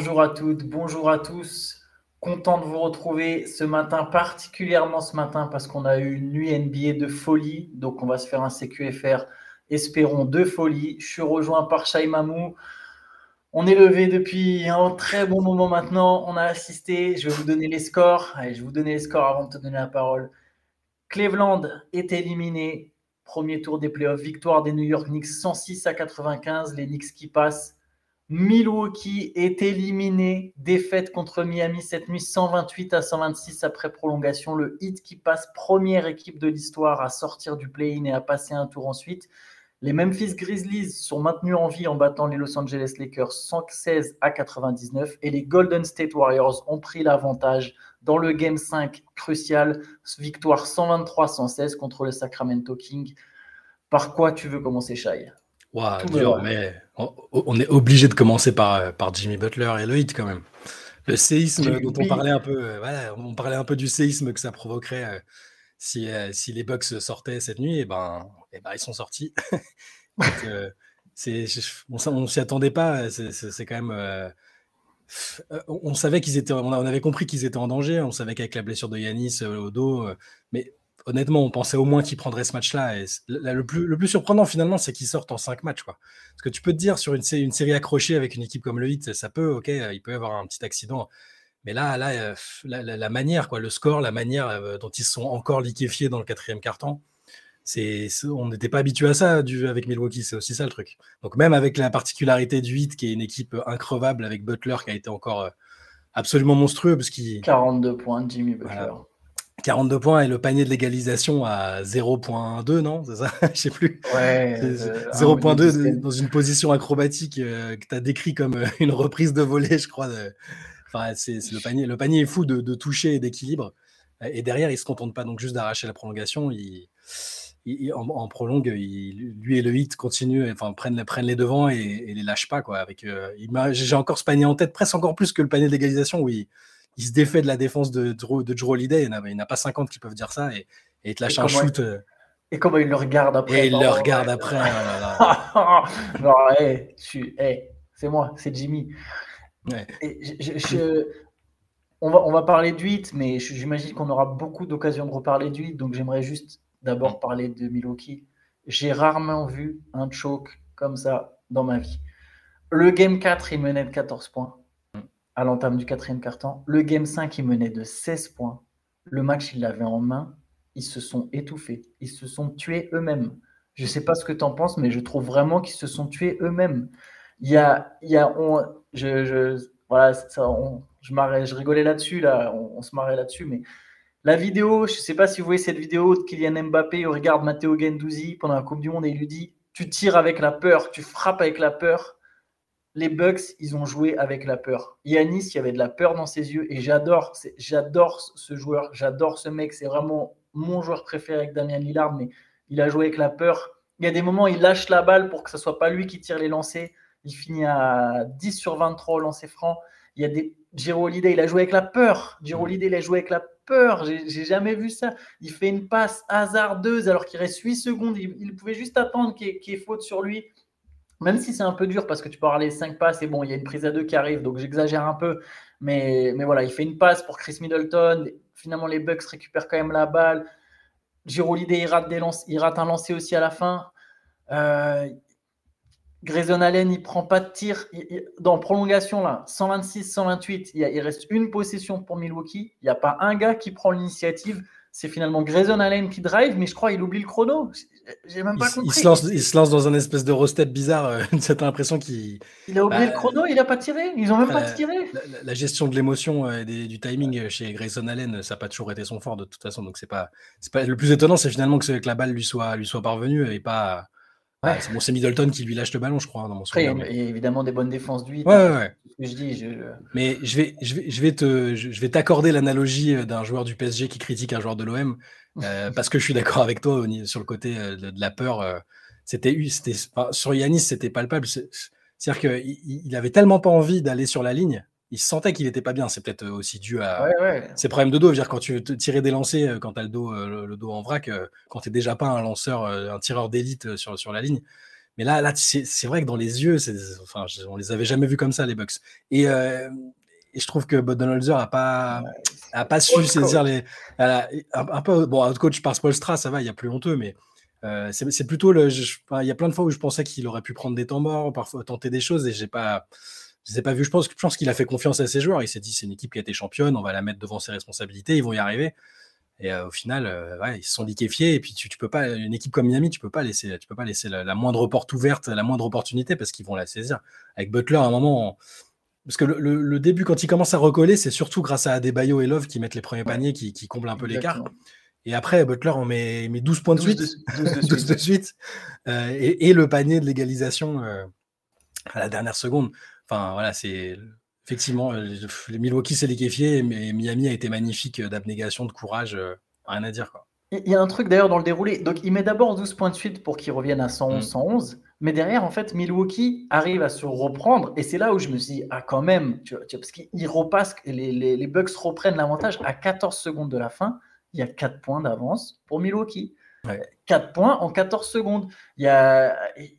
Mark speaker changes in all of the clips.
Speaker 1: Bonjour à toutes, bonjour à tous. Content de vous retrouver ce matin, particulièrement ce matin parce qu'on a eu une nuit NBA de folie. Donc on va se faire un CQFR, espérons de folie. Je suis rejoint par Shai Mamou. On est levé depuis un très bon moment maintenant. On a assisté. Je vais vous donner les scores. Allez, je vais vous donner les scores avant de te donner la parole. Cleveland est éliminé. Premier tour des playoffs. Victoire des New York Knicks 106 à 95. Les Knicks qui passent. Milwaukee est éliminé. Défaite contre Miami cette nuit 128 à 126 après prolongation. Le Heat qui passe première équipe de l'histoire à sortir du play-in et à passer un tour ensuite. Les Memphis Grizzlies sont maintenus en vie en battant les Los Angeles Lakers 116 à 99 et les Golden State Warriors ont pris l'avantage dans le Game 5 crucial, victoire 123-116 contre le Sacramento King. Par quoi tu veux commencer, Shai?
Speaker 2: Wow, mais on, est obligé de commencer par, euh, par Jimmy Butler et le hit quand même. Le séisme dont on parlait un peu, euh, on parlait un peu du séisme que ça provoquerait euh, si, si les Bucks sortaient cette nuit, et ben, et ben ils sont sortis. on, s'y attendait pas. C'est, quand même. on savait qu'ils étaient, on avait compris qu'ils étaient en danger. On savait qu'avec la blessure de Yanis au dos, mais honnêtement, on pensait au moins qu'ils prendraient ce match-là. Et le, plus, le plus surprenant, finalement, c'est qu'ils sortent en cinq matchs. Quoi. Parce que tu peux te dire, sur une, une série accrochée avec une équipe comme le Heat, ça peut, ok, il peut y avoir un petit accident. Mais là, là euh, la, manière, quoi, le score, la manière euh, dont ils sont encore liquéfiés dans le quatrième carton, c'est, on n'était pas habitué à ça du, avec Milwaukee, c'est aussi ça le truc. Donc même avec la particularité du Heat, qui est une équipe increvable avec Butler qui a été encore euh, absolument monstrueux. Parce qu'il...
Speaker 1: 42 points, Jimmy Butler.
Speaker 2: 42 points et le panier de l'égalisation à 0.2, non C'est ça? Je sais plus.
Speaker 1: Ouais.
Speaker 2: 0.2 euh, dans une position acrobatique euh, que tu as décrit comme euh, une reprise de volée, je crois. Enfin, c'est, le, panier, le panier est fou de, toucher et d'équilibre. Et derrière, il se contente pas donc juste d'arracher la prolongation. Il, en, prolongue, lui et le hit continuent, enfin prennent, prennent les devants et, et les lâchent pas. Quoi, avec, j'ai encore ce panier en tête, presque encore plus que le panier d'égalisation où il il se défait de la défense de, Drew, de Drew Holiday. Il n'y en a pas 50 qui peuvent dire ça et, et il te lâche un shoot.
Speaker 1: Euh. Et comment il le regarde après?
Speaker 2: Et il le regarde après.
Speaker 1: non, c'est moi, c'est Jimmy. on, va, on va parler du hit, mais j'imagine qu'on aura beaucoup d'occasions de reparler du hit, donc j'aimerais juste d'abord mm. parler de Milwaukee. J'ai rarement vu un choke comme ça dans ma vie. Le game 4, il menait de 14 points à l'entame du quatrième quart-temps. Le game 5, il menait de 16 points. Le match, il l'avait en main. Ils se sont étouffés. Ils se sont tués eux-mêmes. Je ne sais pas ce que tu en penses, mais je trouve vraiment qu'ils se sont tués eux-mêmes. Il y a, il y a je, je, voilà, ça, je, marrais, je rigolais là-dessus, là, on, se marrait là-dessus, mais la vidéo, je ne sais pas si vous voyez cette vidéo de Kylian Mbappé, il regarde Matteo Gendouzi pendant la Coupe du Monde et il lui dit Tu tires avec la peur, tu frappes avec la peur les Bucks, ils ont joué avec la peur. Yanis, il y avait de la peur dans ses yeux et j'adore, j'adore ce joueur, j'adore ce mec. C'est vraiment mon joueur préféré avec Damien Lillard, mais il a joué avec la peur. Il y a des moments, il lâche la balle pour que ce soit pas lui qui tire les lancers. Il finit à 10 sur 23 au lancer franc. Il y a des Giro Holiday, il a joué avec la peur. Giro Holiday, il a joué avec la peur. J'ai jamais vu ça. Il fait une passe hasardeuse alors qu'il reste 8 secondes. Il, pouvait juste attendre qu'il y, ait faute sur lui même si c'est un peu dur parce que tu peux avoir les 5 passes et bon, il y a une prise à deux qui arrive, donc j'exagère un peu. Mais, mais voilà, il fait une passe pour Chris Middleton. Finalement, les Bucks récupèrent quand même la balle. Giro il rate, rate un lancer aussi à la fin. Euh, Grayson Allen, il prend pas de tir. dans prolongation, là, 126-128, il, il, reste une possession pour Milwaukee. Il n'y a pas un gars qui prend l'initiative. C'est finalement Grayson Allen qui drive, mais je crois qu'il oublie le chrono. J'ai même pas
Speaker 2: il, compris. Il se, lance, il se lance dans un espèce de rostet bizarre. Euh, cette impression qu'il.
Speaker 1: Il a oublié le bah, chrono, il n'a pas tiré. Ils ont même pas tiré.
Speaker 2: La, gestion de l'émotion euh, et du timing chez Grayson Allen, ça n'a pas toujours été son fort de toute façon. Donc c'est pas, pas le plus étonnant, c'est finalement que, que, la balle lui soit, lui soit parvenue et pas. c'est bon, Middleton qui lui lâche le ballon, je crois, dans mon
Speaker 1: souvenir. il y a évidemment des bonnes défenses du
Speaker 2: Ouais, ouais,
Speaker 1: je dis,
Speaker 2: Mais je vais, je vais, je vais te, je vais t'accorder l'analogie euh, d'un joueur du PSG qui critique un joueur de l'OM. Euh, parce que je suis d'accord avec toi sur le côté euh, de, la peur. Euh, c'était, sur Yanis, c'était palpable. C'est-à-dire qu'il il avait tellement pas envie d'aller sur la ligne. Il sentait qu'il n'était pas bien. C'est peut-être aussi dû à ses problèmes de dos. dire, quand tu veux tirer des lancers, quand tu as le dos, le, dos en vrac, quand tu n'es déjà pas un lanceur, un tireur d'élite sur, sur la ligne. Mais là, là c'est vrai que dans les yeux, enfin, on les avait jamais vus comme ça, les Bucks. Et, euh, et je trouve que Budenholzer a pas, a pas su saisir les. un, peu, bon, coach par Spolstra, ça va, il y a plus honteux, mais euh, c'est plutôt le. il y a plein de fois où je pensais qu'il aurait pu prendre des temps morts, parfois tenter des choses, et j'ai pas. Je les pas vu. Je pense, je pense qu'il a fait confiance à ses joueurs. Il s'est dit c'est une équipe qui a été championne, on va la mettre devant ses responsabilités, ils vont y arriver. Et euh, au final, euh, ils se sont liquéfiés. Et puis tu, tu, peux pas, une équipe comme Miami, tu peux pas laisser, tu peux pas laisser la, moindre porte ouverte, la moindre opportunité parce qu'ils vont la saisir. Avec Butler, à un moment, parce que le, début, quand il commence à recoller, c'est surtout grâce à Adebayo et Love qui mettent les premiers paniers, qui, qui comblent un peu l'écart. Et après, Butler, on met, met 12 points de suite. 12 de, suite. Euh, et, le panier de l'égalisation à la dernière seconde. Enfin, voilà, c'est effectivement, euh, le Milwaukee s'est liquéfié, mais Miami a été magnifique d'abnégation, de courage, rien à dire. Quoi.
Speaker 1: Il y a un truc d'ailleurs dans le déroulé. Donc, il met d'abord 12 points de suite pour qu'il revienne à 111, 111. Mm. Mais derrière, en fait, Milwaukee arrive à se reprendre. Et c'est là où je me suis dit, ah, quand même, tu vois, parce qu'ils repassent, les, les, Bucks reprennent l'avantage à 14 secondes de la fin. Il y a 4 points d'avance pour Milwaukee. 4 points en 14 secondes. Il y a,
Speaker 2: il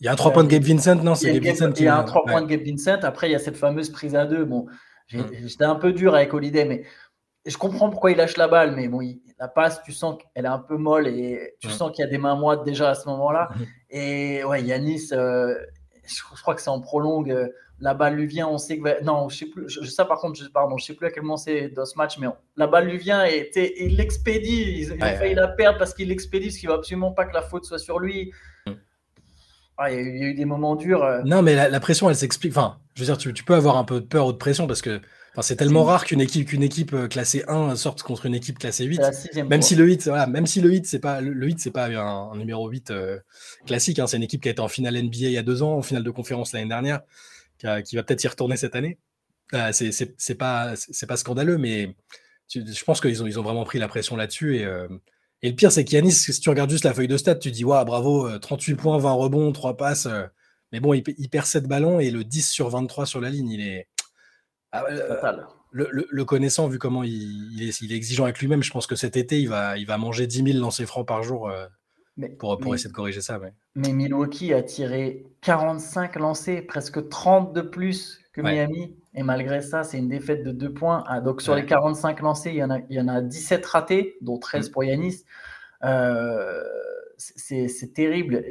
Speaker 2: y a un 3 points de Gabe Vincent, non C'est Gabe
Speaker 1: Vincent Il y a un 3 points de Gabe Vincent. Après, il y a cette fameuse prise à deux. Bon, mm. j'étais un peu dur avec Holiday, mais je comprends pourquoi il lâche la balle. Mais bon, la passe, tu sens qu'elle est un peu molle et tu mm. sens qu'il y a des mains moites déjà à ce moment-là. Mm. Et ouais, Yanis, euh, je, crois que c'est en prolongue. Euh, la balle lui vient, on sait que. Non, je sais plus. Je, ça, par contre, je, pardon, je sais plus à quel moment c'est dans ce match, mais la balle lui vient et, il l'expédie. Il, a failli la perdre parce qu'il l'expédie, parce qu'il ne veut absolument pas que la faute soit sur lui. Ah, il, y a eu, des moments durs. Euh.
Speaker 2: Non, mais la, pression, elle s'explique. Enfin, je veux dire, tu, peux avoir un peu de peur ou de pression parce que c'est tellement rare qu'une équipe, qu'une équipe euh, classée 1 sorte contre une équipe classée 8. Même si le 8, voilà, même si le 8, c'est pas, le 8, c'est pas un, numéro 8 euh, classique. Hein, c'est une équipe qui a été en finale NBA il y a deux ans, en finale de conférence l'année dernière, qui, va peut-être y retourner cette année. c'est pas, c'est pas scandaleux, mais je pense qu'ils ont, ils ont vraiment pris la pression là-dessus et. Et le pire, c'est qu'Yanis, si tu regardes juste la feuille de stats, tu dis, waouh, bravo, 38 euh, points, 20 rebonds, 3 passes. Euh. Mais bon, il, perd 7 ballons et le 10 sur 23 sur la ligne, il est. Ah, euh, le, connaissant, vu comment il, est, exigeant avec lui-même, je pense que cet été, il va, il va manger 10 000 lancers francs par jour pour, pour essayer de corriger ça.
Speaker 1: Mais Milwaukee a tiré 45 lancers, presque 30 de plus que Miami. Et malgré ça, c'est une défaite de 2 points. Ah, donc sur les 45 lancés, il y, en a, il y en a 17 ratés, dont 13 mm. pour Yanis. Euh, c'est terrible.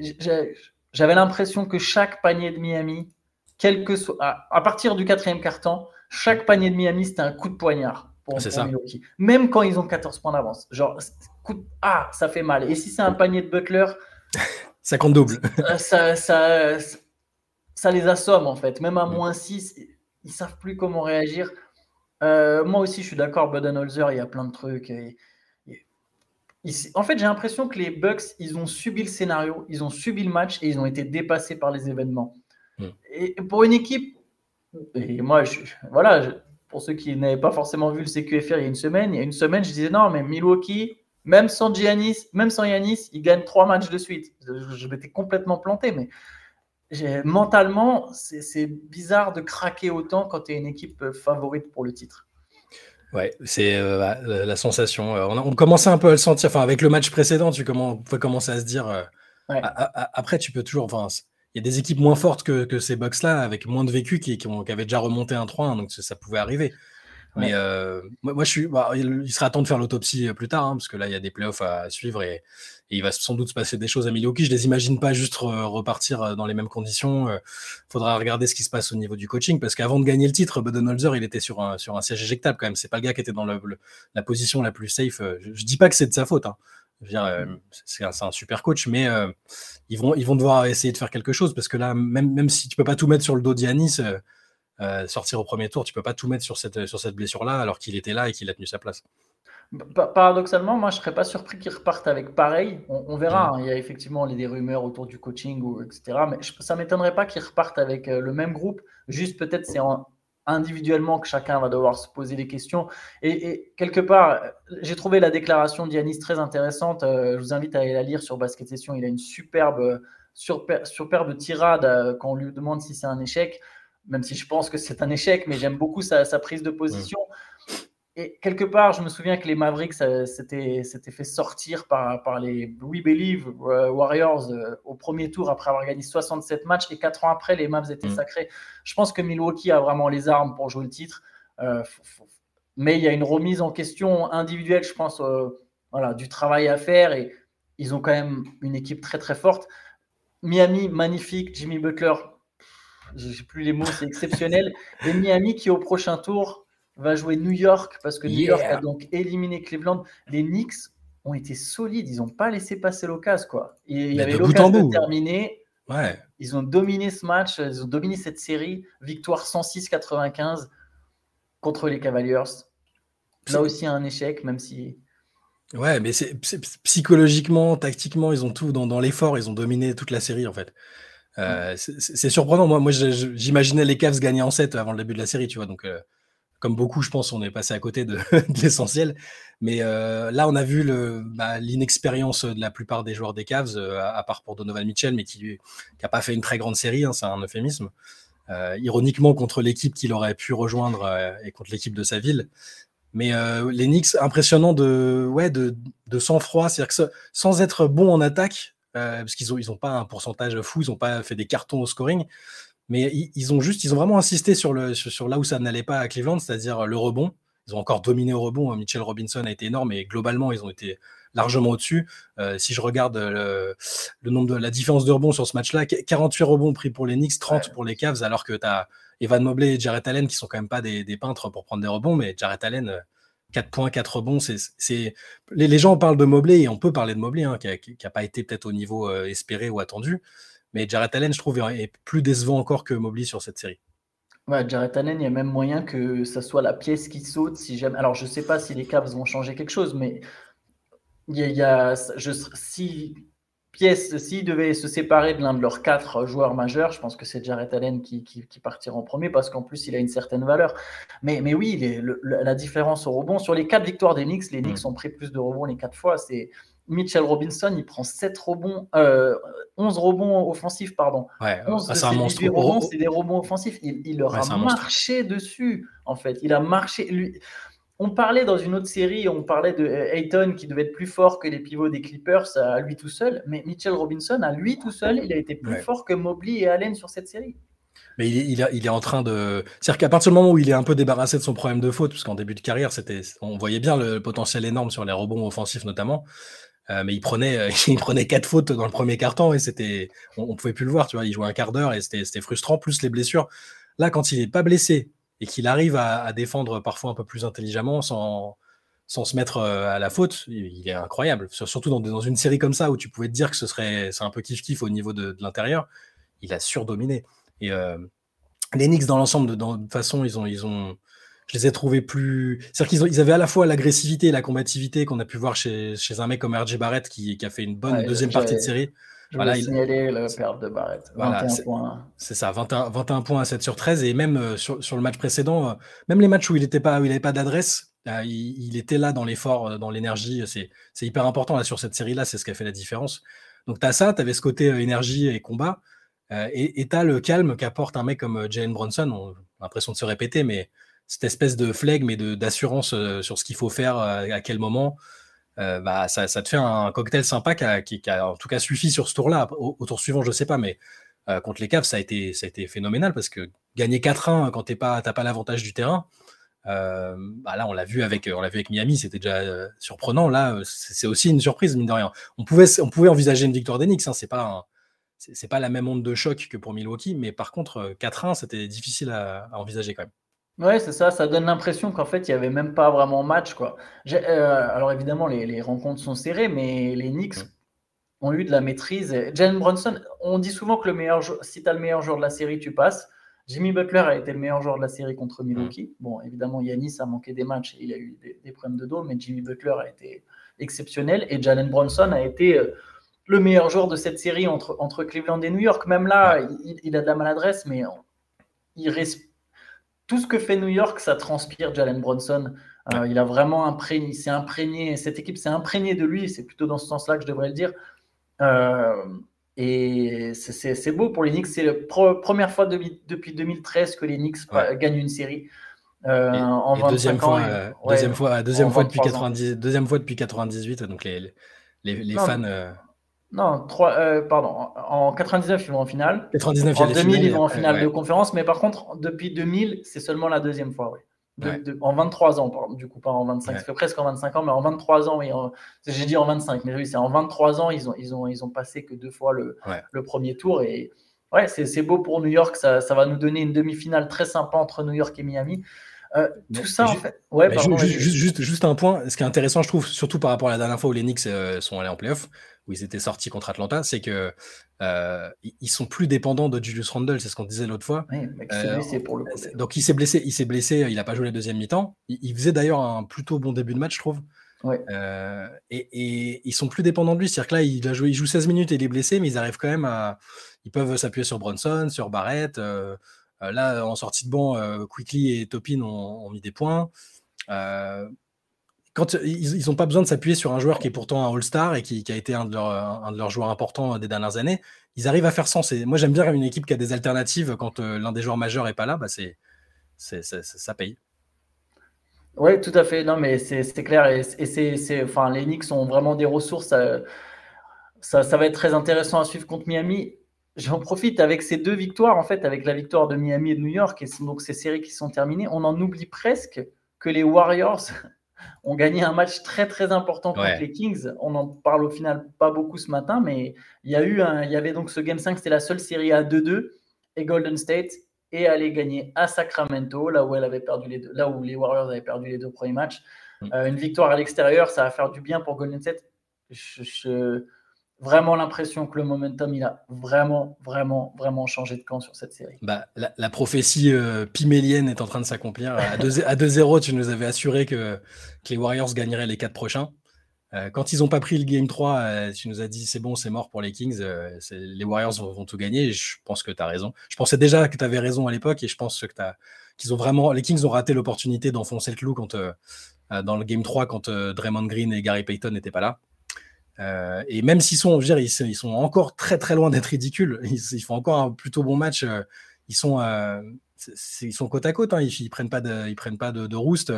Speaker 1: J'avais l'impression que chaque panier de Miami, quel que soit, à, partir du quatrième quart-temps, chaque panier de Miami, c'était un coup de poignard pour, ça. Milwaukee. Même quand ils ont 14 points d'avance. Genre, coup ah, ça fait mal. Et si c'est un panier de Butler,
Speaker 2: ça compte double.
Speaker 1: ça, ça, ça, les assomme en fait. Même à mm. moins 6, ils savent plus comment réagir. Euh, moi aussi, je suis d'accord, Budenholzer, il y a plein de trucs. en fait, j'ai l'impression que les Bucks, ils ont subi le scénario, ils ont subi le match et ils ont été dépassés par les événements. Hmm. Et pour une équipe, et moi, je, voilà, pour ceux qui n'avaient pas forcément vu le CQFR il y a une semaine, il y a une semaine, je disais non, mais Milwaukee, même sans Giannis, même sans Yanis, ils gagnent trois matchs de suite. Je, je m'étais complètement planté, mais mentalement, c'est bizarre de craquer autant quand tu es une équipe euh, favorite pour le titre.
Speaker 2: Ouais, c'est euh, la, sensation. Euh, on, commençait un peu à le sentir. Enfin, avec le match précédent, tu pouvais commencer à se dire. après, tu peux toujours. Enfin, il y a des équipes moins fortes que, ces Bucks-là, avec moins de vécu, qui, qui, avaient déjà remonté un 3-1, donc ça pouvait arriver. Mais euh, moi, je suis. Bah, il sera temps de faire l'autopsie euh, plus tard, hein, parce que là, il y a des playoffs à suivre et, il va sans doute se passer des choses à Milwaukee. Je les imagine pas juste repartir dans les mêmes conditions. Il faudra regarder ce qui se passe au niveau du coaching, parce qu'avant de gagner le titre, Budenholzer, il était sur un, sur un siège éjectable quand même. C'est pas le gars qui était dans la position la plus safe. Je, je dis pas que c'est de sa faute. Hein. Mmh. c'est un, super coach, mais ils, vont, ils vont devoir essayer de faire quelque chose, parce que là, même, même si tu peux pas tout mettre sur le dos d'Yanis, euh, sortir au premier tour. Tu peux pas tout mettre sur cette, sur cette blessure-là alors qu'il était là et qu'il a tenu sa place.
Speaker 1: Paradoxalement, moi, je serais pas surpris qu'il reparte avec pareil. On, verra. Mmh. Hein. il y a effectivement des rumeurs autour du coaching, ou, etc. Mais ça m'étonnerait pas qu'il reparte avec euh, le même groupe. Juste peut-être c'est individuellement que chacun va devoir se poser des questions. Et, quelque part, j'ai trouvé la déclaration d'Yanis très intéressante. Euh, je vous invite à aller la lire sur Basket Session. Il a une superbe, superbe tirade quand on lui demande si c'est un échec même si je pense que c'est un échec, mais j'aime beaucoup sa, prise de position. Et quelque part, je me souviens que les Mavericks s'étaient fait sortir par, par les We Believe euh, Warriors euh, au premier tour après avoir gagné 67 matchs et quatre ans après, les Mavs étaient mm. sacrés. Je pense que Milwaukee a vraiment les armes pour jouer le titre. Euh, mais il y a une remise en question individuelle, je pense, voilà, du travail à faire et ils ont quand même une équipe très très forte. Miami, magnifique. Jimmy Butler, j'ai plus les mots, c'est exceptionnel. Et Miami qui au prochain tour va jouer New York parce que New York a donc éliminé Cleveland. Les Knicks ont été solides, ils n'ont pas laissé passer l'occasion quoi. il y avait l'occasion de terminer. Ouais. Ils ont dominé ce match, ils ont dominé cette série. Victoire 106-95 contre les Cavaliers. Là aussi un échec, même si.
Speaker 2: Ouais, mais c'est psychologiquement, tactiquement, ils ont tout dans, dans l'effort, ils ont dominé toute la série en fait. Euh, c'est surprenant. Moi, moi j'imaginais les Cavs gagner en 7 avant le début de la série, tu vois. Donc, euh, comme beaucoup, je pense, on est passé à côté de, l'essentiel. Mais euh, là, on a vu bah, l'inexpérience de la plupart des joueurs des Cavs, euh, à, part pour Donovan Mitchell, mais qui n'a pas fait une très grande série, hein, c'est un euphémisme. Euh, ironiquement, contre l'équipe qu'il aurait pu rejoindre et contre l'équipe de sa ville. Mais les Knicks, impressionnant de, ouais, de, sang-froid, c'est-à-dire que sans être bon en attaque, parce qu'ils n'ont pas un pourcentage fou, ils n'ont pas fait des cartons au scoring, mais ils, ont juste, ils ont vraiment insisté sur, le, sur, là où ça n'allait pas à Cleveland, c'est-à-dire le rebond. Ils ont encore dominé au rebond. Mitchell Robinson a été énorme et globalement, ils ont été largement au-dessus. Euh, si je regarde le, nombre de la différence de rebonds sur ce match-là, 48 rebonds pris pour les Knicks, 30 pour les Cavs, alors que tu as Evan Mobley et Jarrett Allen qui sont quand même pas des, peintres pour prendre des rebonds, mais Jarrett Allen, 4 points, 4 rebonds, c'est les, gens parlent de Mobley et on peut parler de Mobley, hein, qui n'a pas été peut-être au niveau euh, espéré ou attendu. Mais Jarrett Allen, je trouve, est plus décevant encore que Mobley sur cette série.
Speaker 1: Ouais, Jarrett Allen, il y a même moyen que ça soit la pièce qui saute. Si jamais... Alors, je ne sais pas si les Cavs vont changer quelque chose, mais il y a, je, si pièce, s'ils devaient se séparer de l'un de leurs quatre joueurs majeurs, je pense que c'est Jarrett Allen qui, qui, partira en premier parce qu'en plus, il a une certaine valeur. Mais, mais oui, la différence au rebond, sur les quatre victoires des Knicks, les Knicks mm. ont pris plus de rebonds les quatre fois. C'est Mitchell Robinson, il prend 7 rebonds, 11 euh, rebonds offensifs, pardon.
Speaker 2: Ouais, 11
Speaker 1: ah, c'est un monstre. rebonds, c'est des rebonds offensifs. Il, leur a marché dessus, en fait. Il a marché. Lui... On parlait dans une autre série, on parlait de euh, Ayton qui devait être plus fort que les pivots des Clippers à lui tout seul, mais Mitchell Robinson, à lui tout seul, il a été plus fort que Mobley et Allen sur cette série.
Speaker 2: Mais il, il, est en train de. C'est-à-dire qu'à partir du moment où il est un peu débarrassé de son problème de faute, parce qu'en début de carrière, c'était, on voyait bien le potentiel énorme sur les rebonds offensifs notamment. Euh, mais il prenait, euh, il prenait quatre fautes dans le premier carton et c'était, on, ne pouvait plus le voir, tu vois. Il jouait un quart d'heure et c'était frustrant, plus les blessures. Là, quand il n'est pas blessé et qu'il arrive à, défendre parfois un peu plus intelligemment sans, sans se mettre euh, à la faute, il, est incroyable. Surtout dans, dans, une série comme ça où tu pouvais te dire que ce serait, c'est un peu kiff-kiff au niveau de, l'intérieur. Il a surdominé. Et les Knicks, dans l'ensemble, de, de toute façon, ils ont, ils ont, je les ai trouvés plus. C'est-à-dire qu'ils avaient à la fois l'agressivité et la combativité qu'on a pu voir chez, chez, un mec comme RJ Barrett qui, qui a fait une bonne deuxième partie de série.
Speaker 1: Je voilà, il signaler le perte de Barrett. 21 points.
Speaker 2: C'est ça, 21, 21, points à 7 sur 13. Et même euh, sur, sur, le match précédent, euh, même les matchs où il n'avait pas, d'adresse, euh, il, il, était là dans l'effort, dans l'énergie. C'est hyper important là, sur cette série-là, c'est ce qui a fait la différence. Donc tu as ça, tu avais ce côté énergie et combat. et tu as le calme qu'apporte un mec comme Jalen Bronson. On a l'impression de se répéter, mais cette espèce de flegme et d'assurance euh, sur ce qu'il faut faire euh, à quel moment, euh, bah, ça, te fait un cocktail sympa qui a, en tout cas suffi sur ce tour-là. Au, tour suivant, je ne sais pas, mais contre les Cavs, ça a, été, ça a été phénoménal parce que gagner 4-1 quand tu n'as pas, pas l'avantage du terrain, bah là, on l'a vu avec, vu avec Miami, c'était déjà surprenant. Là, c'est aussi une surprise, mine de rien. On pouvait, on pouvait envisager une victoire d'Enix, hein, c'est pas pas la même onde de choc que pour Milwaukee, mais par contre, 4-1, c'était difficile à, envisager quand même.
Speaker 1: Ouais, c'est ça, ça donne l'impression qu'en fait, il n'y avait même pas vraiment match, quoi. Euh, alors évidemment, les, rencontres sont serrées, mais les Knicks mm. ont eu de la maîtrise. Jalen Brunson, on dit souvent que le meilleur si tu as le meilleur joueur de la série, tu passes. Jimmy Butler a été le meilleur joueur de la série contre Milwaukee. Mm. Bon, évidemment, Yanis a manqué des matchs et il a eu des, problèmes de dos, mais Jimmy Butler a été exceptionnel et Jalen Brunson a été euh, le meilleur joueur de cette série entre, entre Cleveland et New York. Même là, il, il a de la maladresse, mais il reste tout ce que fait New York, ça transpire Jalen Bronson. Euh, il a vraiment imprégné, s'est imprégné, cette équipe s'est imprégnée de lui, c'est plutôt dans ce sens-là que je devrais le dire. Euh, et c'est beau pour les Knicks, c'est la première fois depuis 2013 que les Knicks gagnent une série.
Speaker 2: en deuxième fois, deuxième fois, deuxième fois depuis 90, deuxième fois depuis 98. Donc les, les, fans.
Speaker 1: Non, 3, pardon. En 99, ils vont en finale.
Speaker 2: 99,
Speaker 1: en 2000, ils vont en finale de conférence. Mais par contre, depuis 2000, c'est seulement la deuxième fois. en 23 ans, du coup, pas en 25. Ça fait presque en 25 ans, mais en 23 ans, oui. J'ai dit en 25, mais oui, c'est en 23 ans, ils ont, ils, ont, ils ont passé que deux fois le, le premier tour. Et ouais, c'est beau pour New York. Ça, ça va nous donner une demi-finale très sympa entre New York et Miami. Euh, tout ça, en fait. Ouais,
Speaker 2: juste, juste, un point. Ce qui est intéressant, je trouve, surtout par rapport à la dernière fois où les Knicks euh, sont allés en playoff, où ils étaient sortis contre Atlanta, c'est que euh, ils sont plus dépendants de Julius Randle. C'est ce qu'on disait l'autre fois.
Speaker 1: pour le
Speaker 2: Donc il s'est blessé. Il s'est blessé. Il n'a pas joué la deuxième mi-temps. Il, faisait d'ailleurs un plutôt bon début de match, je trouve. Et, et, ils sont plus dépendants de lui. C'est-à-dire que là, il, a joué, il joue 16 minutes et il est blessé, mais ils arrivent quand même à. Ils peuvent s'appuyer sur Bronson, sur Barrett. Euh, là, en sortie de banc, euh, Quickly et Topin ont, mis des points. Euh, quand ils n'ont pas besoin de s'appuyer sur un joueur qui est pourtant un All-Star et qui, a été un de, leurs joueurs importants des dernières années, ils arrivent à faire sens. moi, j'aime bien une équipe qui a des alternatives quand l'un des joueurs majeurs n'est pas là, bah c'est, ça paye.
Speaker 1: Oui, tout à fait. Non, mais c'est clair. Et, c'est, enfin, les Knicks ont vraiment des ressources. Ça, ça, va être très intéressant à suivre contre Miami j'en profite avec ces deux victoires, en fait, avec la victoire de Miami et de New York, et donc ces séries qui sont terminées, on en oublie presque que les Warriors ont gagné un match très très important contre les Kings. On en parle au final pas beaucoup ce matin, mais il y a eu un, il y avait donc ce Game 5, c'était la seule série à 2-2, et Golden State est allé gagner à Sacramento, là où elle avait perdu les deux, là où les Warriors avaient perdu les deux premiers matchs. Mm. Euh, une victoire à l'extérieur, ça va faire du bien pour Golden State. je vraiment l'impression que le momentum, il a vraiment, vraiment, vraiment changé de camp sur cette série.
Speaker 2: Bah, la, prophétie euh, pimélienne est en train de s'accomplir. À 2-0, tu nous avais assuré que, les Warriors gagneraient les quatre prochains. Euh, quand ils n'ont pas pris le Game 3, euh, tu nous as dit c'est bon, c'est mort pour les Kings. les Warriors vont, tout gagner. je pense que tu as raison. Je pensais déjà que tu avais raison à l'époque et je pense que ont vraiment. Les Kings ont raté l'opportunité d'enfoncer le clou dans le Game 3 quand Draymond Green et Gary Payton n'étaient pas là. Euh, et même s'ils sont, je veux dire, ils, sont encore très très loin d'être ridicules, ils, font encore un plutôt bon match. Euh, ils sont, euh, ils sont côte à côte. Hein, ils, prennent pas de, ils prennent pas de, de roost.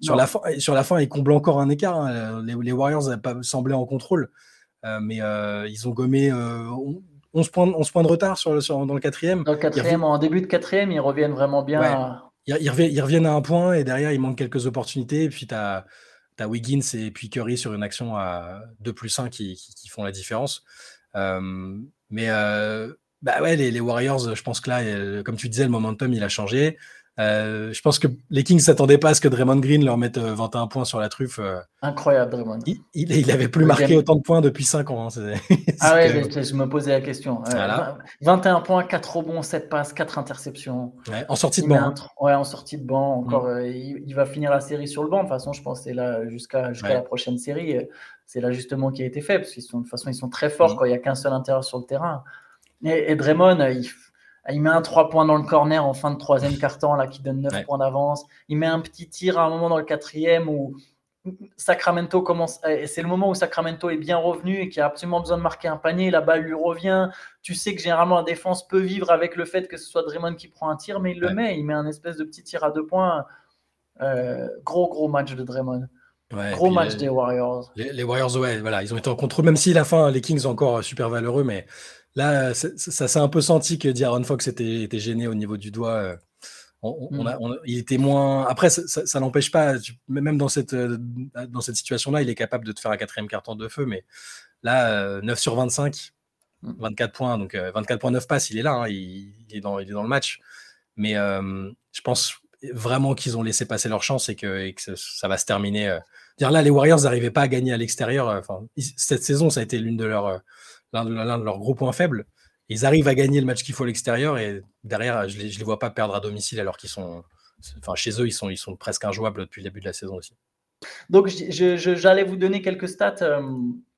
Speaker 2: sur la fin, sur la fin, ils comblent encore un écart. Hein. Les, Warriors n'avaient pas semblé en contrôle, mais ils ont gommé 11 points, 11 points de retard sur, sur dans le quatrième.
Speaker 1: Dans le quatrième, en début de quatrième, ils reviennent vraiment bien.
Speaker 2: Ils, reviennent, à un point et derrière, il manque quelques opportunités. Et puis, tu as tu Wiggins et puis Curry sur une action à 2 plus 1 qui, font la différence. mais bah ouais, les, les, Warriors, je pense que là, comme tu disais, le momentum, il a changé. Euh, je pense que les Kings s'attendaient pas à ce que Draymond Green leur mette 21 euh, points sur la truffe. Euh.
Speaker 1: Incroyable, Draymond.
Speaker 2: Il, il, avait plus marqué autant de points depuis 5 ans.
Speaker 1: Hein, ah ouais, je me posais la question. 21 points, 4 rebonds, 7 passes, 4 interceptions.
Speaker 2: en sortie de banc.
Speaker 1: Ouais, en sortie de banc. Encore, mm. il, va finir la série sur le banc. De toute façon, je pense que c'est là jusqu'à jusqu'à la prochaine série. C'est l'ajustement qui a été fait. Parce qu'ils sont, de toute façon, ils sont très forts mm. quand il n'y a qu'un seul intérieur sur le terrain. Et, et Draymond, il il met un 3 points dans le corner en fin de troisième quart-temps, là, qui donne 9 points d'avance. Il met un petit tir à un moment dans le quatrième où Sacramento commence. C'est le moment où Sacramento est bien revenu et qui a absolument besoin de marquer un panier. La balle lui revient. Tu sais que généralement la défense peut vivre avec le fait que ce soit Draymond qui prend un tir, mais il le met. Il met un espèce de petit tir à deux points. Euh, gros, gros match de Draymond. Gros match des Warriors.
Speaker 2: Les, Warriors, ouais, voilà, ils ont été en contrôle, même si la fin, les Kings sont encore super valeureux, mais Là, ça, s'est un peu senti que D'Aaron Fox était, était, gêné au niveau du doigt. Euh. Mm. il était moins. Après, ça, n'empêche pas, même dans cette, euh, dans cette situation-là, il est capable de te faire un quatrième carton de feu. Mais là, 9 euh, sur 25, 24 mm. points, donc 24 points, 9 passes, il est là, hein, il, est dans, il est dans le match. Mais je pense vraiment qu'ils ont laissé passer leur chance et que, ça, va se terminer. Dire là, les Warriors n'arrivaient pas à gagner à l'extérieur. Enfin, cette saison, ça a été l'une de leurs l'un de, leurs gros points faibles. Ils arrivent à gagner le match qu'il faut à l'extérieur et derrière, je ne les, vois pas perdre à domicile alors qu'ils sont. Enfin, chez eux, ils sont, ils sont presque injouables depuis le début de la saison aussi.
Speaker 1: Donc, j'allais vous donner quelques stats euh,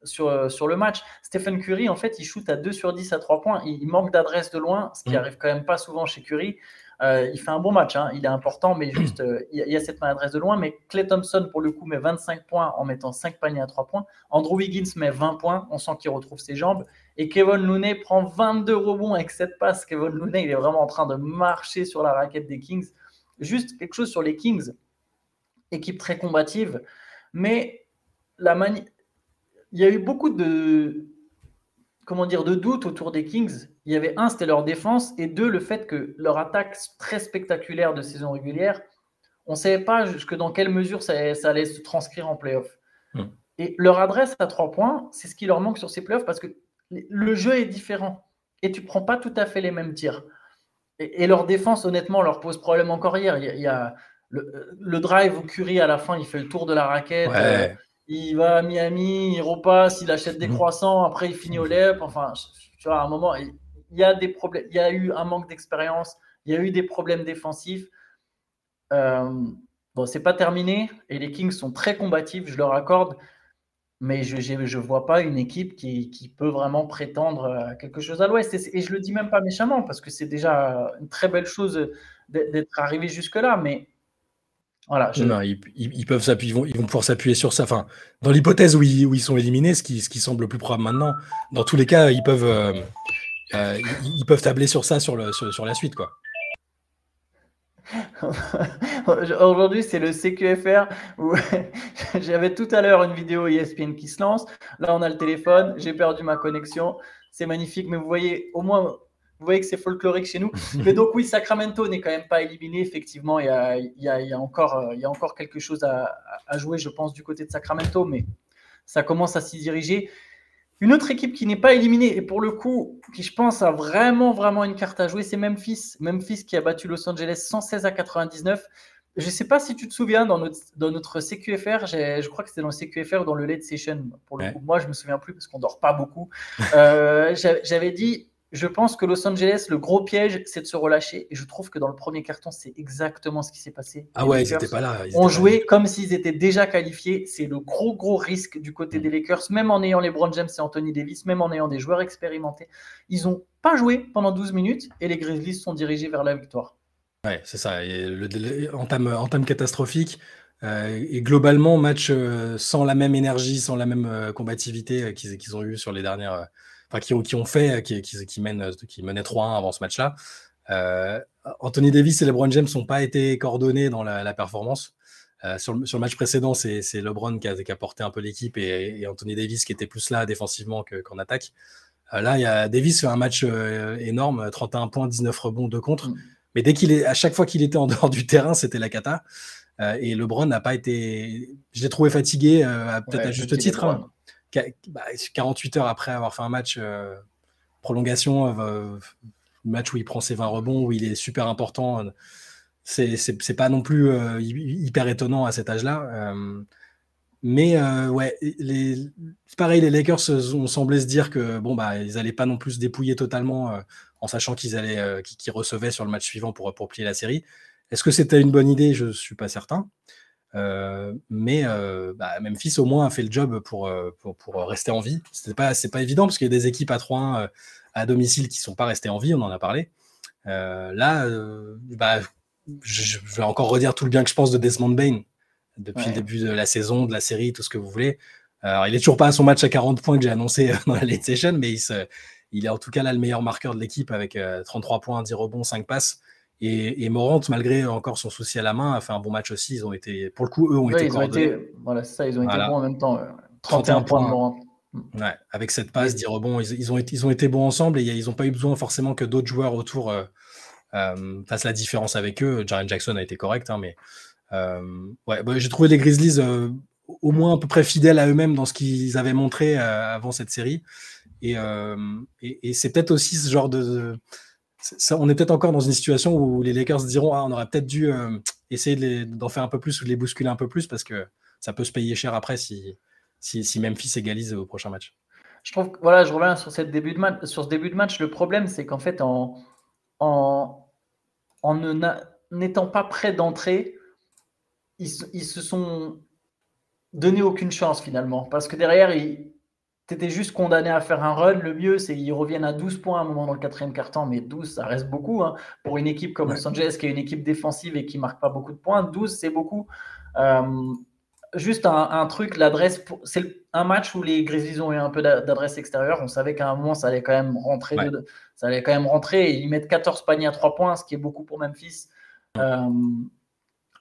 Speaker 1: sur, euh, sur le match. Stephen Curry, en fait, il shoot à 2 sur 10 à 3 points. Il, manque d'adresse de loin, ce qui mmh. arrive quand même pas souvent chez Curry. Euh, il fait un bon match, hein. il est important, mais juste, euh, il, y a, cette maladresse de loin. Mais Clay Thompson, pour le coup, met 25 points en mettant 5 paniers à 3 points. Andrew Wiggins met 20 points, on sent qu'il retrouve ses jambes. Et Kevin Looney prend 22 rebonds avec 7 passes. Kevin Looney, il est vraiment en train de marcher sur la raquette des Kings. Juste quelque chose sur les Kings, équipe très combative, mais la mani... il y a eu beaucoup de, comment dire, de doutes autour des Kings. Il y avait un, c'était leur défense, et deux, le fait que leur attaque très spectaculaire de saison régulière, on ne savait pas jusque dans quelle mesure ça, allait se transcrire en playoff. Hmm. Et leur adresse à trois points, c'est ce qui leur manque sur ces playoffs parce que le jeu est différent et tu prends pas tout à fait les mêmes tirs. Et, leur défense, honnêtement, leur pose problème encore hier. Il y a, le, drive où Curry à la fin, il fait le tour de la raquette. Euh, il va à Miami, il repasse, il achète des mhm. croissants, après il finit au LEP. Enfin, tu vois, à un moment, il y a des problèmes. Il y a eu un manque d'expérience, il y a eu des problèmes défensifs. Euh, bon, c'est pas terminé et les Kings sont très combatifs, je leur accorde mais je ne vois pas une équipe qui, qui, peut vraiment prétendre quelque chose à l'Ouest. Et, et, je le dis même pas méchamment, parce que c'est déjà une très belle chose d'être arrivé jusque-là, mais voilà.
Speaker 2: Non, ils, peuvent s'appuyer, ils vont, ils vont pouvoir s'appuyer sur ça. Enfin, dans l'hypothèse où ils, où ils, sont éliminés, ce qui, ce qui semble le plus probable maintenant, dans tous les cas, ils peuvent, euh, euh, ils, peuvent tabler sur ça sur, le, sur, sur la suite, quoi.
Speaker 1: Aujourd'hui, c'est le CQFR où j'avais tout à l'heure une vidéo ESPN qui se lance. Là, on a le téléphone. J'ai perdu ma connexion. C'est magnifique, mais vous voyez, au moins, vous voyez que c'est folklorique chez nous. mais donc, oui, Sacramento n'est quand même pas éliminé. Effectivement, il y a, il y a, il y a encore, il y a encore quelque chose à, à, jouer, je pense, du côté de Sacramento, mais ça commence à s'y diriger. Une autre équipe qui n'est pas éliminée, et pour le coup, qui je pense a vraiment, vraiment une carte à jouer, c'est Memphis. Memphis qui a battu Los Angeles 116 à 99. Je ne sais pas si tu te souviens, dans notre, dans notre CQFR, je crois que c'était dans le CQFR ou dans le late session. Pour le coup, moi, je ne me souviens plus parce qu'on ne dort pas beaucoup. Euh, j'avais dit je pense que Los Angeles, le gros piège, c'est de se relâcher. Et je trouve que dans le premier carton, c'est exactement ce qui s'est passé.
Speaker 2: Ah ouais, ils n'étaient pas là.
Speaker 1: Ils ont joué comme s'ils étaient déjà qualifiés. C'est le gros, gros risque du côté des mm. Lakers, même en ayant les LeBron James et Anthony Davis, même en ayant des joueurs expérimentés. Ils n'ont pas joué pendant 12 minutes et les Grizzlies sont dirigés vers la victoire.
Speaker 2: Ouais, c'est ça. Et le, entame, entame catastrophique. Euh, et globalement, match euh, sans la même énergie, sans la même euh, combativité qu'ils ont eu sur les dernières qui, qui, ont fait, qui, qui, mènent, qui menaient 3-1 avant ce match-là. Euh, Anthony Davis et LeBron James n'ont pas été coordonnés dans la, performance. Euh, sur, le, sur, le, match précédent, c'est LeBron qui a, qui a, porté un peu l'équipe et, Anthony Davis qui était plus là défensivement qu'en attaque. Euh, là, il y a Davis fait un match énorme, 31 points, 19 rebonds, 2 contre. Mm. Mais dès qu'il est, à chaque fois qu'il était en dehors du terrain, c'était la cata. et LeBron n'a pas été. Je l'ai trouvé fatigué, peut-être à juste titre. Hein. 48 bah, heures après avoir fait un match euh, prolongation, euh, match où il prend ses 20 rebonds, où il est super important, c'est pas non plus euh, hyper étonnant à cet âge-là. mais ouais, c'est pareil, les Lakers ont semblé se dire que bon bah ils allaient pas non plus se dépouiller totalement en sachant qu'ils allaient qu'ils recevaient sur le match suivant pour pour plier la série. Est-ce que c'était une bonne idée? Je suis pas certain. Euh, mais euh, bah, Memphis au moins a fait le job pour, euh, pour, pour rester en vie. C'est pas, pas évident parce qu'il y a des équipes à 3-1 à domicile qui sont pas restées en vie, on en a parlé. là, bah, je, vais encore redire tout le bien que je pense de Desmond Bain depuis le début de la saison, de la série, tout ce que vous voulez. Alors, il est toujours pas à son match à 40 points que j'ai annoncé dans la late session, mais il, se, il, est en tout cas là le meilleur marqueur de l'équipe avec 33 points, 10 rebonds, 5 passes. Et, Morant, malgré encore son souci à la main, a fait un bon match aussi. Ils ont été, pour le coup, eux ont été
Speaker 1: ils ont été, voilà, ça, ils ont été bons en même temps. 31, points de Morant.
Speaker 2: Ouais, avec cette passe, 10 rebonds, ils, ils, ont été, ils ont été bons ensemble et ils n'ont pas eu besoin forcément que d'autres joueurs autour euh, euh, fassent la différence avec eux. Jaren Jackson a été correct, hein, mais euh, ouais, bah, j'ai trouvé les Grizzlies au moins à peu près fidèles à eux-mêmes dans ce qu'ils avaient montré avant cette série. Et, et, et c'est peut-être aussi ce genre de, on est peut-être encore dans une situation où les Lakers diront ah, on aurait peut-être dû euh, essayer d'en faire un peu plus ou de les bousculer un peu plus parce que ça peut se payer cher après si, si, Memphis égalise au prochain match.
Speaker 1: Je trouve voilà, je reviens sur, début de match, sur ce début de match. Le problème, c'est qu'en fait, en n'étant pas prêt d'entrer, ils, ils, se sont donné aucune chance finalement. Parce que derrière, ils, tu étais juste condamné à faire un run. Le mieux, c'est qu'ils reviennent à 12 points à un moment dans le quatrième quart-temps, mais 12, ça reste beaucoup. Hein. Pour une équipe comme Los Angeles, qui est une équipe défensive et qui marque pas beaucoup de points, 12, c'est beaucoup. Euh, juste un, truc, l'adresse, c'est un match où les Grizzlies ont eu un peu d'adresse extérieure. On savait qu'à un moment, ça allait quand même rentrer. ça allait quand même rentrer. Et ils mettent 14 paniers à 3 points, ce qui est beaucoup pour Memphis.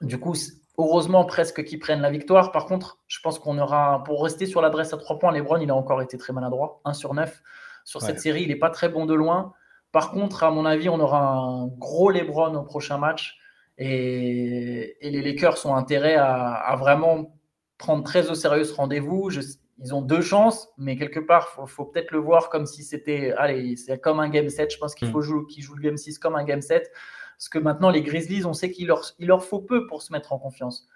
Speaker 1: du coup, heureusement presque qu'ils prennent la victoire. Par contre, je pense qu'on aura, pour rester sur l'adresse à 3 points, Lebron, il a encore été très maladroit. 1 sur 9. Sur cette série, il n'est pas très bon de loin. Par contre, à mon avis, on aura un gros Lebron au prochain match. Et, les Lakers ont intérêt à, vraiment prendre très au sérieux ce rendez-vous. ils ont deux chances, mais quelque part, il faut, peut-être le voir comme si c'était. Allez, c'est comme un game 7. Je pense qu'il mm. faut jouer, qu'ils jouent le game 6 comme un game 7. Parce que maintenant, les Grizzlies, on sait qu'il leur, il leur faut peu pour se mettre en confiance.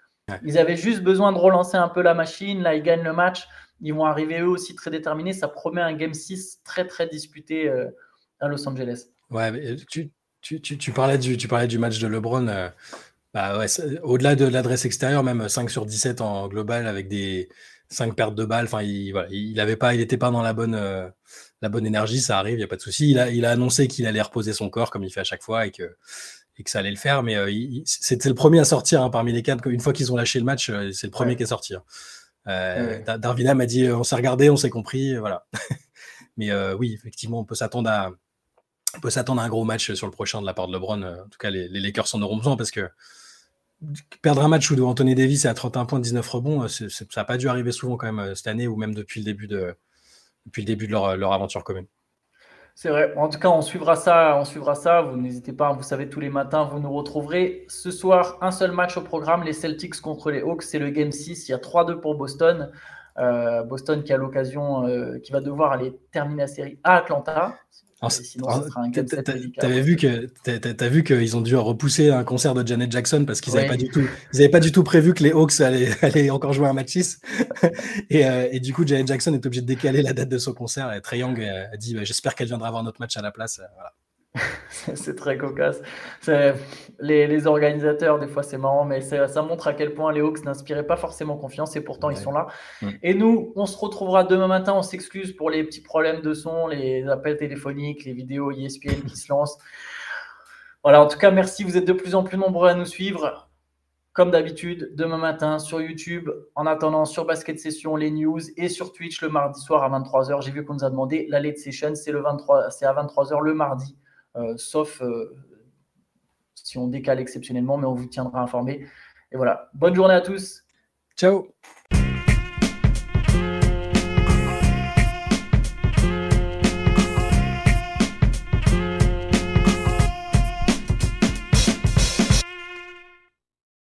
Speaker 1: Ils avaient juste besoin de relancer un peu la machine. Là, ils gagnent le match. Ils vont arriver eux aussi très déterminés. Ça promet un game 6 très, très disputé euh, à Los Angeles.
Speaker 2: Ouais, mais tu, tu, tu, parlais du, tu parlais du match de LeBron. Euh, bah ouais, au-delà de l'adresse extérieure, même 5 sur 17 en global avec des 5 pertes de balles. Enfin, il n'était il pas, il pas dans la bonne, euh, la bonne énergie. Ça arrive, il n'y a pas de souci. Il a, il a annoncé qu'il allait reposer son corps comme il fait à chaque fois et que, et que ça allait le faire. Mais euh, c'était le premier à sortir hein, parmi les quatre. Une fois qu'ils ont lâché le match, c'est le premier qui est sorti. Hein. Darwin m'a dit on s'est regardé, on s'est compris. Voilà. mais oui, effectivement, on peut s'attendre à on peut s'attendre à un gros match sur le prochain de la part de LeBron. Euh, en tout cas, les, Lakers en auront besoin parce que perdre un match où Anthony Davis est à 31 points, 19 rebonds, euh, ça n'a pas dû arriver souvent quand même euh, cette année ou même depuis le début de, depuis le début de leur, aventure commune.
Speaker 1: C'est vrai. En tout cas, on suivra ça. On suivra ça. Vous n'hésitez pas. Vous savez, tous les matins, vous nous retrouverez. Ce soir, un seul match au programme. Les Celtics contre les Hawks. C'est le Game 6. Il y a 3-2 pour Boston. Boston qui a l'occasion, qui va devoir aller terminer la série à Atlanta.
Speaker 2: T'avais vu que t'as vu qu'ils ont dû repousser un concert de Janet Jackson parce qu'ils n'avaient pas du tout, ils pas du tout prévu que les Hawks allaient, encore jouer un match 6. Euh, et, du coup, Janet Jackson est obligé de décaler la date de son concert. Et Trey Young a dit, bah, j'espère qu'elle viendra avoir notre match à la place. Voilà.
Speaker 1: c'est très cocasse. Les, organisateurs, des fois, c'est marrant, mais ça montre à quel point les Hawks n'inspiraient pas forcément confiance et pourtant ils sont là. Et nous, on se retrouvera demain matin. On s'excuse pour les petits problèmes de son, les appels téléphoniques, les vidéos ESPN qui se lancent. Voilà, en tout cas, merci. Vous êtes de plus en plus nombreux à nous suivre. Comme d'habitude, demain matin sur YouTube, en attendant sur Basket Session, les news et sur Twitch le mardi soir à 23h. J'ai vu qu'on nous a demandé la late session, c'est le 23, c'est à 23h le mardi. Euh, sauf euh, si on décale exceptionnellement, mais on vous tiendra informé. Et voilà, bonne journée à tous.
Speaker 2: Ciao